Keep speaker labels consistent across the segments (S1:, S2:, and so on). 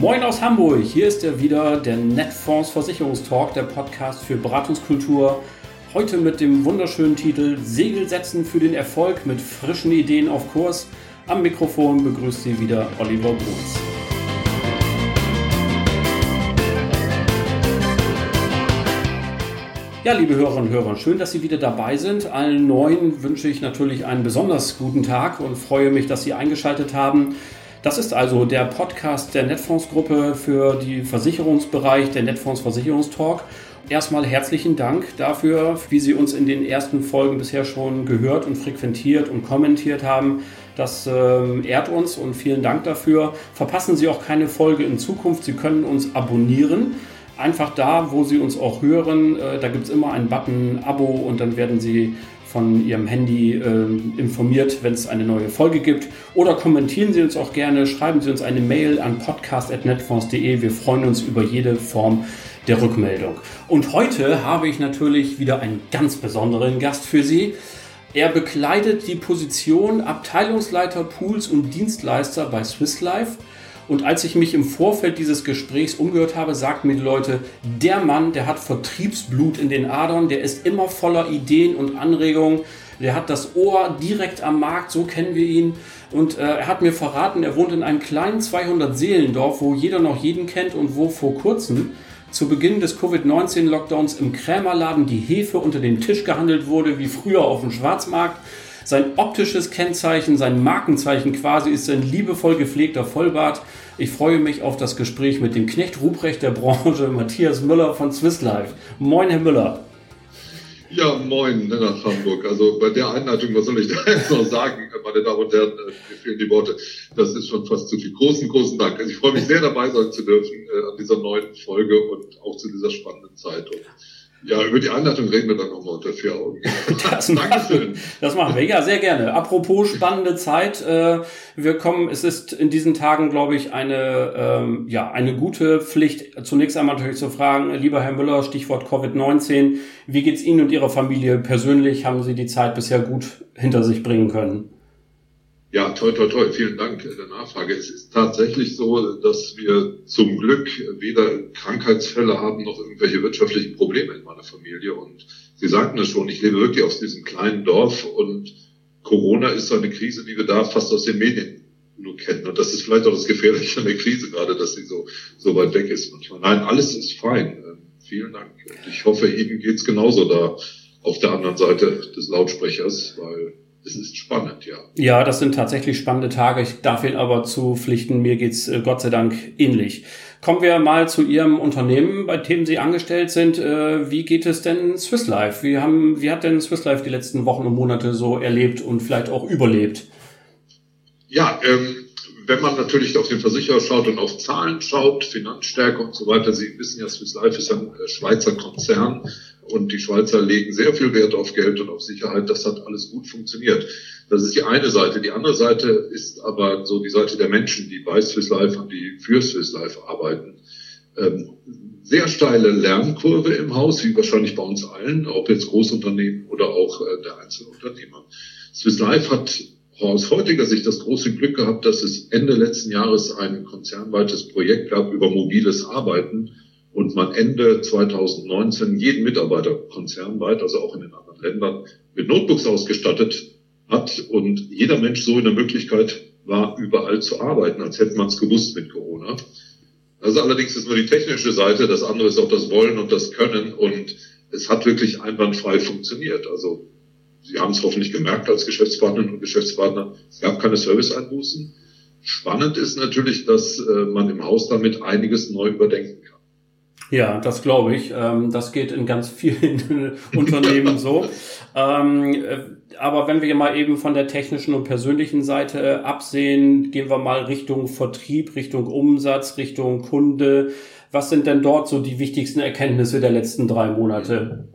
S1: Moin aus Hamburg, hier ist er wieder, der Netfonds Versicherungstalk, der Podcast für Beratungskultur. Heute mit dem wunderschönen Titel Segel setzen für den Erfolg mit frischen Ideen auf Kurs. Am Mikrofon begrüßt Sie wieder Oliver Bruns. Ja, liebe Hörerinnen und Hörer, schön, dass Sie wieder dabei sind. Allen Neuen wünsche ich natürlich einen besonders guten Tag und freue mich, dass Sie eingeschaltet haben. Das ist also der Podcast der Netfonds-Gruppe für den Versicherungsbereich, der Netfonds Versicherungstalk. Erstmal herzlichen Dank dafür, wie Sie uns in den ersten Folgen bisher schon gehört und frequentiert und kommentiert haben. Das äh, ehrt uns und vielen Dank dafür. Verpassen Sie auch keine Folge in Zukunft. Sie können uns abonnieren einfach da, wo Sie uns auch hören. Äh, da gibt es immer einen Button Abo und dann werden Sie von Ihrem Handy äh, informiert, wenn es eine neue Folge gibt. Oder kommentieren Sie uns auch gerne, schreiben Sie uns eine Mail an podcast.netfonds.de. Wir freuen uns über jede Form der Rückmeldung. Und heute habe ich natürlich wieder einen ganz besonderen Gast für Sie. Er bekleidet die Position Abteilungsleiter Pools und Dienstleister bei Swiss Life und als ich mich im Vorfeld dieses Gesprächs umgehört habe, sagten mir die Leute, der Mann, der hat Vertriebsblut in den Adern, der ist immer voller Ideen und Anregungen, der hat das Ohr direkt am Markt, so kennen wir ihn. Und äh, er hat mir verraten, er wohnt in einem kleinen 200-Seelendorf, wo jeder noch jeden kennt und wo vor kurzem zu Beginn des Covid-19-Lockdowns im Krämerladen die Hefe unter den Tisch gehandelt wurde, wie früher auf dem Schwarzmarkt. Sein optisches Kennzeichen, sein Markenzeichen quasi ist sein liebevoll gepflegter Vollbart. Ich freue mich auf das Gespräch mit dem Knecht Ruprecht der Branche, Matthias Müller von Swiss Life. Moin, Herr Müller.
S2: Ja, moin nach Hamburg. Also bei der Einleitung, was soll ich da jetzt noch sagen, meine Damen und Herren, äh, mir fehlen die Worte. Das ist schon fast zu viel. Großen, großen Dank. Also ich freue mich sehr dabei sein zu dürfen äh, an dieser neuen Folge und auch zu dieser spannenden Zeit. Und ja, über die Einleitung reden wir dann nochmal unter vier Augen.
S1: Das Dankeschön. Das machen wir. Ja, sehr gerne. Apropos spannende Zeit. Äh, wir kommen, es ist in diesen Tagen, glaube ich, eine, ähm, ja, eine gute Pflicht, zunächst einmal natürlich zu fragen, lieber Herr Müller, Stichwort Covid-19. Wie geht's Ihnen und Ihrer Familie persönlich? Haben Sie die Zeit bisher gut hinter sich bringen können?
S2: Ja, toll, toll, toll. Vielen Dank der Nachfrage. Es ist tatsächlich so, dass wir zum Glück weder Krankheitsfälle haben noch irgendwelche wirtschaftlichen Probleme in meiner Familie. Und Sie sagten es schon, ich lebe wirklich aus diesem kleinen Dorf und Corona ist so eine Krise, die wir da fast aus den Medien nur kennen. Und das ist vielleicht auch das Gefährliche an der Krise gerade, dass sie so, so weit weg ist manchmal. Nein, alles ist fein. Ähm, vielen Dank. Und ich hoffe, Ihnen geht's genauso da auf der anderen Seite des Lautsprechers, weil es ist spannend, ja.
S1: Ja, das sind tatsächlich spannende Tage. Ich darf Ihnen aber zu pflichten, mir geht's äh, Gott sei Dank ähnlich. Kommen wir mal zu Ihrem Unternehmen, bei dem Sie angestellt sind. Äh, wie geht es denn Swiss Life? Wie, haben, wie hat denn Swiss Life die letzten Wochen und Monate so erlebt und vielleicht auch überlebt?
S2: Ja, ähm, wenn man natürlich auf den Versicherer schaut und auf Zahlen schaut, Finanzstärke und so weiter, Sie wissen ja, Swiss Life ist ein äh, Schweizer Konzern und die Schweizer legen sehr viel Wert auf Geld und auf Sicherheit. Das hat alles gut funktioniert. Das ist die eine Seite. Die andere Seite ist aber so die Seite der Menschen, die bei Swiss Life und die für Swiss Life arbeiten. Ähm, sehr steile Lernkurve im Haus, wie wahrscheinlich bei uns allen, ob jetzt Großunternehmen oder auch äh, der Einzelunternehmer. Swiss Life hat aus heutiger Sicht das große Glück gehabt, dass es Ende letzten Jahres ein konzernweites Projekt gab über mobiles Arbeiten und man Ende 2019 jeden Mitarbeiter konzernweit, also auch in den anderen Ländern, mit Notebooks ausgestattet hat und jeder Mensch so in der Möglichkeit war, überall zu arbeiten, als hätte man es gewusst mit Corona. Also allerdings ist nur die technische Seite, das andere ist auch das Wollen und das Können und es hat wirklich einwandfrei funktioniert. Also Sie haben es hoffentlich gemerkt als Geschäftspartnerinnen und Geschäftspartner, es gab keine Serviceeinbußen. Spannend ist natürlich, dass äh, man im Haus damit einiges neu überdenken kann.
S1: Ja, das glaube ich. Ähm, das geht in ganz vielen Unternehmen so. Ähm, äh, aber wenn wir mal eben von der technischen und persönlichen Seite absehen, gehen wir mal Richtung Vertrieb, Richtung Umsatz, Richtung Kunde. Was sind denn dort so die wichtigsten Erkenntnisse der letzten drei Monate?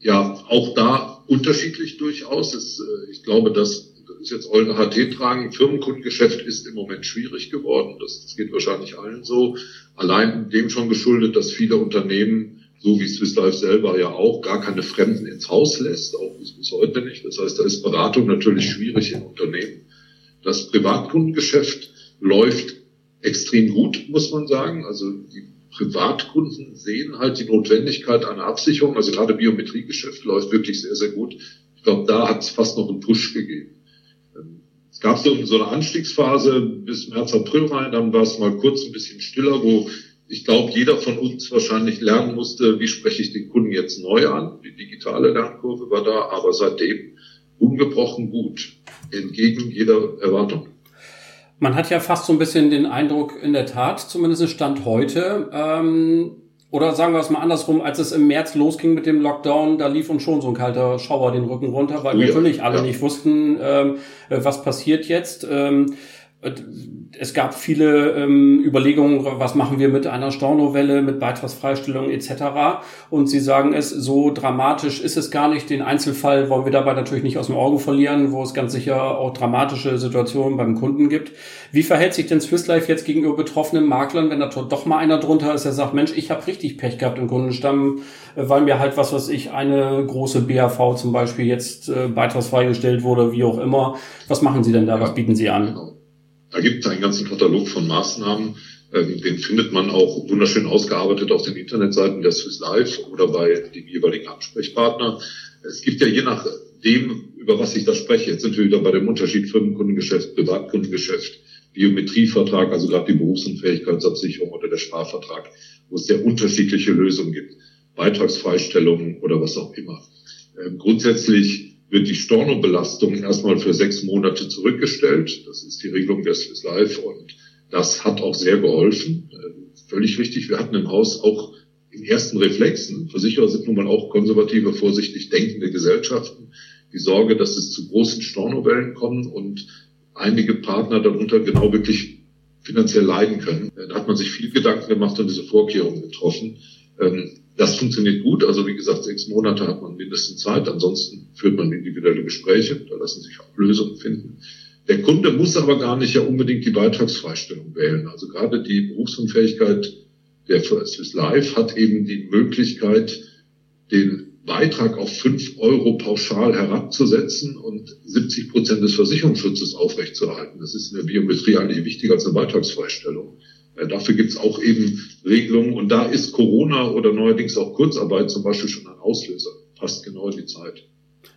S2: Ja, auch da unterschiedlich durchaus. Äh, ich glaube, dass ist jetzt Eulen HT tragen. Firmenkundengeschäft ist im Moment schwierig geworden. Das, geht wahrscheinlich allen so. Allein dem schon geschuldet, dass viele Unternehmen, so wie Swiss Life selber ja auch, gar keine Fremden ins Haus lässt, auch bis heute nicht. Das heißt, da ist Beratung natürlich schwierig im Unternehmen. Das Privatkundengeschäft läuft extrem gut, muss man sagen. Also die Privatkunden sehen halt die Notwendigkeit einer Absicherung. Also gerade Biometriegeschäft läuft wirklich sehr, sehr gut. Ich glaube, da hat es fast noch einen Push gegeben. Es gab so, so eine Anstiegsphase bis März, April rein, dann war es mal kurz ein bisschen stiller, wo ich glaube, jeder von uns wahrscheinlich lernen musste, wie spreche ich den Kunden jetzt neu an. Die digitale Lernkurve war da, aber seitdem ungebrochen gut, entgegen jeder Erwartung.
S1: Man hat ja fast so ein bisschen den Eindruck, in der Tat, zumindest Stand heute, ähm, oder sagen wir es mal andersrum, als es im März losging mit dem Lockdown, da lief uns schon so ein kalter Schauer den Rücken runter, weil ja, natürlich alle ja. nicht wussten, ähm, was passiert jetzt. Ähm, es gab viele ähm, Überlegungen, was machen wir mit einer Stornovelle, mit Beitragsfreistellung etc. Und Sie sagen es, so dramatisch ist es gar nicht. Den Einzelfall wollen wir dabei natürlich nicht aus dem Auge verlieren, wo es ganz sicher auch dramatische Situationen beim Kunden gibt. Wie verhält sich denn Swiss Life jetzt gegenüber betroffenen Maklern, wenn da doch mal einer drunter ist, der sagt, Mensch, ich habe richtig Pech gehabt im Kundenstamm, äh, weil mir halt was, was ich, eine große BAV zum Beispiel jetzt äh, beitragsfrei gestellt wurde, wie auch immer. Was machen Sie denn da? Was bieten Sie an?
S2: Da gibt es einen ganzen Katalog von Maßnahmen. Ähm, den findet man auch wunderschön ausgearbeitet auf den Internetseiten der Swiss Life oder bei dem jeweiligen Ansprechpartner. Es gibt ja je nachdem, über was ich da spreche, jetzt sind wir wieder bei dem Unterschied Firmenkundengeschäft, Privatkundengeschäft, Biometrievertrag, also gerade die Berufsunfähigkeitsabsicherung oder der Sparvertrag, wo es sehr unterschiedliche Lösungen gibt, Beitragsfreistellungen oder was auch immer. Ähm, grundsätzlich wird die Stornobelastung erstmal für sechs Monate zurückgestellt. Das ist die Regelung des Swiss Life und das hat auch sehr geholfen. Äh, völlig richtig. Wir hatten im Haus auch in ersten Reflexen, Versicherer sind nun mal auch konservative, vorsichtig denkende Gesellschaften, die Sorge, dass es zu großen Stornowellen kommen und einige Partner darunter genau wirklich finanziell leiden können. Äh, da hat man sich viel Gedanken gemacht und diese Vorkehrungen getroffen. Ähm, das funktioniert gut. Also wie gesagt, sechs Monate hat man mindestens Zeit. Ansonsten führt man individuelle Gespräche. Da lassen sich auch Lösungen finden. Der Kunde muss aber gar nicht ja unbedingt die Beitragsfreistellung wählen. Also gerade die Berufsunfähigkeit der Swiss Life hat eben die Möglichkeit, den Beitrag auf fünf Euro pauschal herabzusetzen und 70 Prozent des Versicherungsschutzes aufrechtzuerhalten. Das ist in der Biometrie eigentlich wichtiger als eine Beitragsfreistellung. Äh, dafür gibt es auch eben Regelungen und da ist Corona oder neuerdings auch Kurzarbeit zum Beispiel schon ein Auslöser. Passt genau in die Zeit.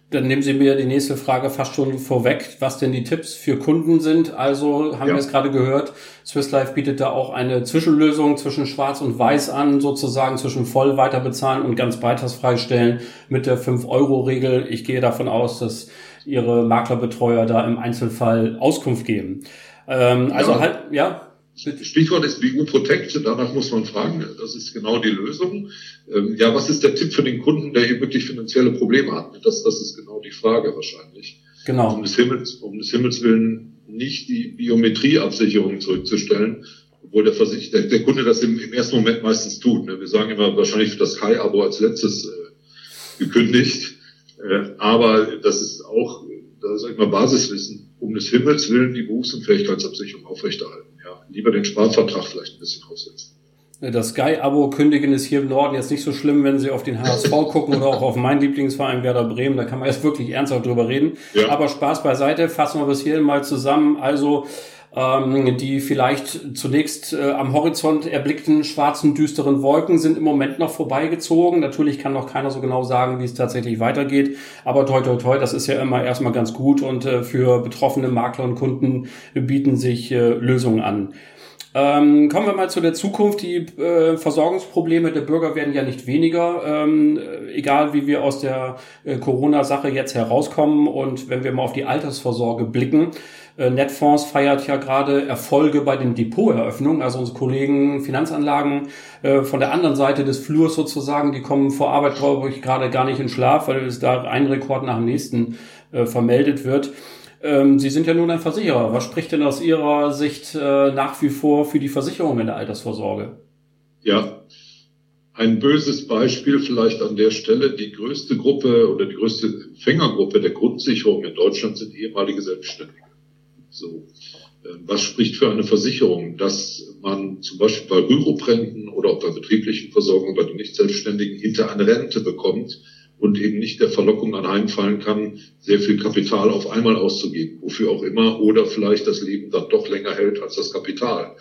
S1: Dann nehmen Sie mir die nächste Frage fast schon vorweg, was denn die Tipps für Kunden sind. Also haben ja. wir es gerade gehört, Swiss Life bietet da auch eine Zwischenlösung zwischen Schwarz und Weiß an, sozusagen zwischen voll weiterbezahlen und ganz beitragsfreistellen mit der 5-Euro-Regel. Ich gehe davon aus, dass Ihre Maklerbetreuer da im Einzelfall Auskunft geben. Ähm, also ja. halt, ja.
S2: Stichwort ist BU Protect, danach muss man fragen, das ist genau die Lösung. Ähm, ja, was ist der Tipp für den Kunden, der hier wirklich finanzielle Probleme hat? Das, das ist genau die Frage wahrscheinlich. Genau. Um des Himmels, um des Himmels willen nicht die Biometrieabsicherung zurückzustellen, obwohl der, Versich der, der Kunde das im, im, ersten Moment meistens tut. Ne? Wir sagen immer wahrscheinlich das Kai-Abo als letztes äh, gekündigt, äh, aber das ist auch, das ist immer Basiswissen, um des Himmels willen die Berufsunfähigkeitsabsicherung aufrechterhalten lieber den Sparvertrag vielleicht ein bisschen aussetzen.
S1: Das Sky-Abo kündigen ist hier im Norden jetzt nicht so schlimm, wenn Sie auf den HSV gucken oder auch auf meinen Lieblingsverein Werder Bremen. Da kann man jetzt wirklich ernsthaft drüber reden. Ja. Aber Spaß beiseite, fassen wir bis hier mal zusammen. Also ähm, die vielleicht zunächst äh, am Horizont erblickten schwarzen, düsteren Wolken sind im Moment noch vorbeigezogen. Natürlich kann noch keiner so genau sagen, wie es tatsächlich weitergeht. Aber toi, toi, toi, das ist ja immer erstmal ganz gut und äh, für betroffene Makler und Kunden bieten sich äh, Lösungen an. Ähm, kommen wir mal zu der Zukunft. Die äh, Versorgungsprobleme der Bürger werden ja nicht weniger, ähm, egal wie wir aus der äh, Corona-Sache jetzt herauskommen. Und wenn wir mal auf die Altersvorsorge blicken, Netfonds feiert ja gerade Erfolge bei den Depoteröffnungen. Also unsere Kollegen Finanzanlagen äh, von der anderen Seite des Flurs sozusagen, die kommen vor Arbeit, glaube ich, gerade gar nicht in Schlaf, weil es da ein Rekord nach dem nächsten äh, vermeldet wird. Ähm, Sie sind ja nun ein Versicherer. Was spricht denn aus Ihrer Sicht äh, nach wie vor für die Versicherung in der Altersvorsorge?
S2: Ja, ein böses Beispiel vielleicht an der Stelle. Die größte Gruppe oder die größte Empfängergruppe der Grundsicherung in Deutschland sind ehemalige Selbstständige. So. Ähm, was spricht für eine Versicherung, dass man zum Beispiel bei Rüruprenten oder auch bei betrieblichen Versorgung bei den Nicht-Selbstständigen hinter eine Rente bekommt, und eben nicht der Verlockung anheimfallen kann, sehr viel Kapital auf einmal auszugeben, wofür auch immer, oder vielleicht das Leben dann doch länger hält als das Kapital.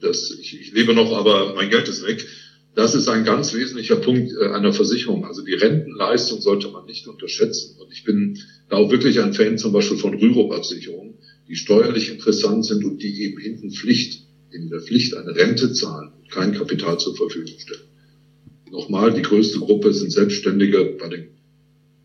S2: Das, ich, ich lebe noch, aber mein Geld ist weg. Das ist ein ganz wesentlicher Punkt äh, einer Versicherung. Also die Rentenleistung sollte man nicht unterschätzen. Und ich bin da auch wirklich ein Fan zum Beispiel von Rürup-Absicherungen, die steuerlich interessant sind und die eben hinten Pflicht, in der Pflicht eine Rente zahlen und kein Kapital zur Verfügung stellen. Nochmal, die größte Gruppe sind Selbstständige bei den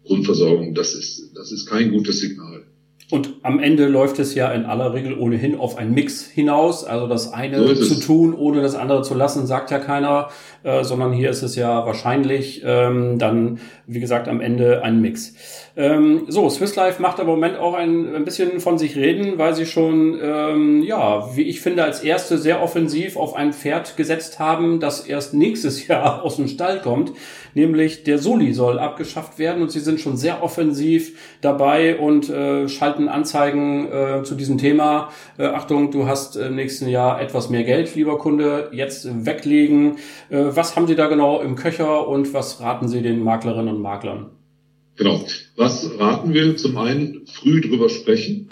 S2: Grundversorgungen. Das ist, das ist kein gutes Signal.
S1: Und am Ende läuft es ja in aller Regel ohnehin auf einen Mix hinaus. Also das eine so zu tun, ohne das andere zu lassen, sagt ja keiner, äh, sondern hier ist es ja wahrscheinlich ähm, dann, wie gesagt, am Ende ein Mix. Ähm, so, Swiss Life macht im Moment auch ein, ein bisschen von sich reden, weil sie schon, ähm, ja, wie ich finde, als erste sehr offensiv auf ein Pferd gesetzt haben, das erst nächstes Jahr aus dem Stall kommt. Nämlich der Soli soll abgeschafft werden und sie sind schon sehr offensiv dabei und äh, schalten Anzeigen äh, zu diesem Thema. Äh, Achtung, du hast im nächsten Jahr etwas mehr Geld, lieber Kunde, jetzt weglegen. Äh, was haben Sie da genau im Köcher und was raten Sie den Maklerinnen und Maklern?
S2: Genau. Was raten wir? Zum einen früh drüber sprechen.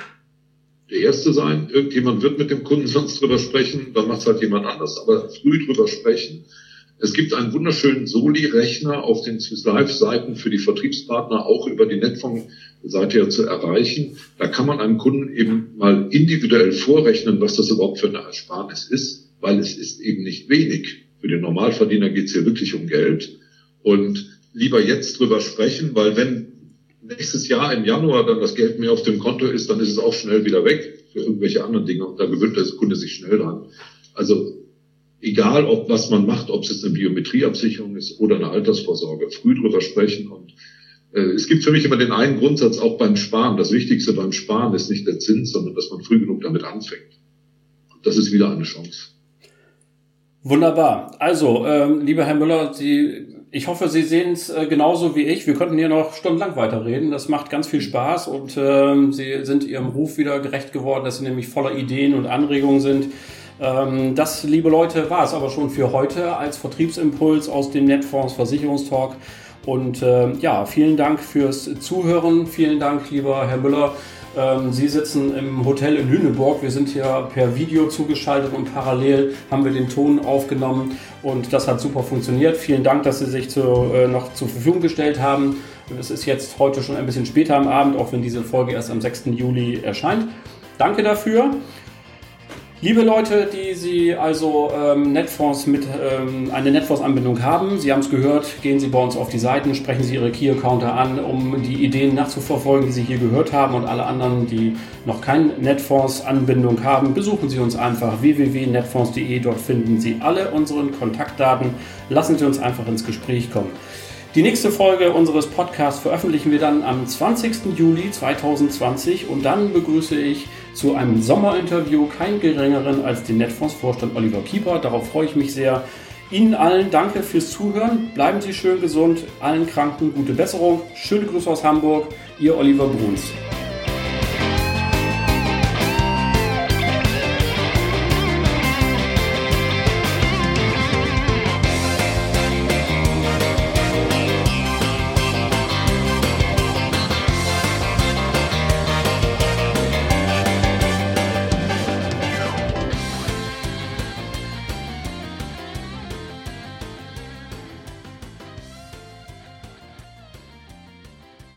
S2: Der erste sein. Irgendjemand wird mit dem Kunden sonst drüber sprechen, dann macht es halt jemand anders. Aber früh drüber sprechen. Es gibt einen wunderschönen Soli-Rechner auf den Swiss Life-Seiten für die Vertriebspartner, auch über die Netfonds-Seite ja zu erreichen. Da kann man einem Kunden eben mal individuell vorrechnen, was das überhaupt für eine Ersparnis ist, weil es ist eben nicht wenig. Für den Normalverdiener geht es hier wirklich um Geld. Und lieber jetzt drüber sprechen, weil wenn nächstes Jahr im Januar dann das Geld mehr auf dem Konto ist, dann ist es auch schnell wieder weg für irgendwelche anderen Dinge und da gewöhnt der Kunde sich schnell dran. Also egal, ob was man macht, ob es jetzt eine Biometrieabsicherung ist oder eine Altersvorsorge, früh drüber sprechen und es gibt für mich immer den einen Grundsatz auch beim Sparen. Das Wichtigste beim Sparen ist nicht der Zins, sondern dass man früh genug damit anfängt. Das ist wieder eine Chance.
S1: Wunderbar. Also, ähm, lieber Herr Müller, Sie, ich hoffe, Sie sehen es äh, genauso wie ich. Wir könnten hier noch stundenlang weiterreden. Das macht ganz viel Spaß und ähm, Sie sind Ihrem Ruf wieder gerecht geworden, dass Sie nämlich voller Ideen und Anregungen sind. Ähm, das, liebe Leute, war es aber schon für heute als Vertriebsimpuls aus dem Netfonds Versicherungstalk. Und äh, ja, vielen Dank fürs Zuhören. Vielen Dank, lieber Herr Müller ähm, Sie sitzen im Hotel in Lüneburg. Wir sind hier per Video zugeschaltet und parallel haben wir den Ton aufgenommen und das hat super funktioniert. Vielen Dank, dass Sie sich zu, äh, noch zur Verfügung gestellt haben. Es ist jetzt heute schon ein bisschen später am Abend, auch wenn diese Folge erst am 6. Juli erscheint. Danke dafür. Liebe Leute, die Sie also ähm, Netfonds mit ähm, eine Netfonds-Anbindung haben, Sie haben es gehört, gehen Sie bei uns auf die Seiten, sprechen Sie Ihre Key-Accounter an, um die Ideen nachzuverfolgen, die Sie hier gehört haben und alle anderen, die noch keine Netfonds-Anbindung haben, besuchen Sie uns einfach www.netfonds.de. Dort finden Sie alle unsere Kontaktdaten. Lassen Sie uns einfach ins Gespräch kommen. Die nächste Folge unseres Podcasts veröffentlichen wir dann am 20. Juli 2020 und dann begrüße ich zu einem Sommerinterview keinen geringeren als den Netfonds-Vorstand Oliver Kieper. Darauf freue ich mich sehr. Ihnen allen danke fürs Zuhören. Bleiben Sie schön gesund. Allen Kranken gute Besserung. Schöne Grüße aus Hamburg. Ihr Oliver Bruns.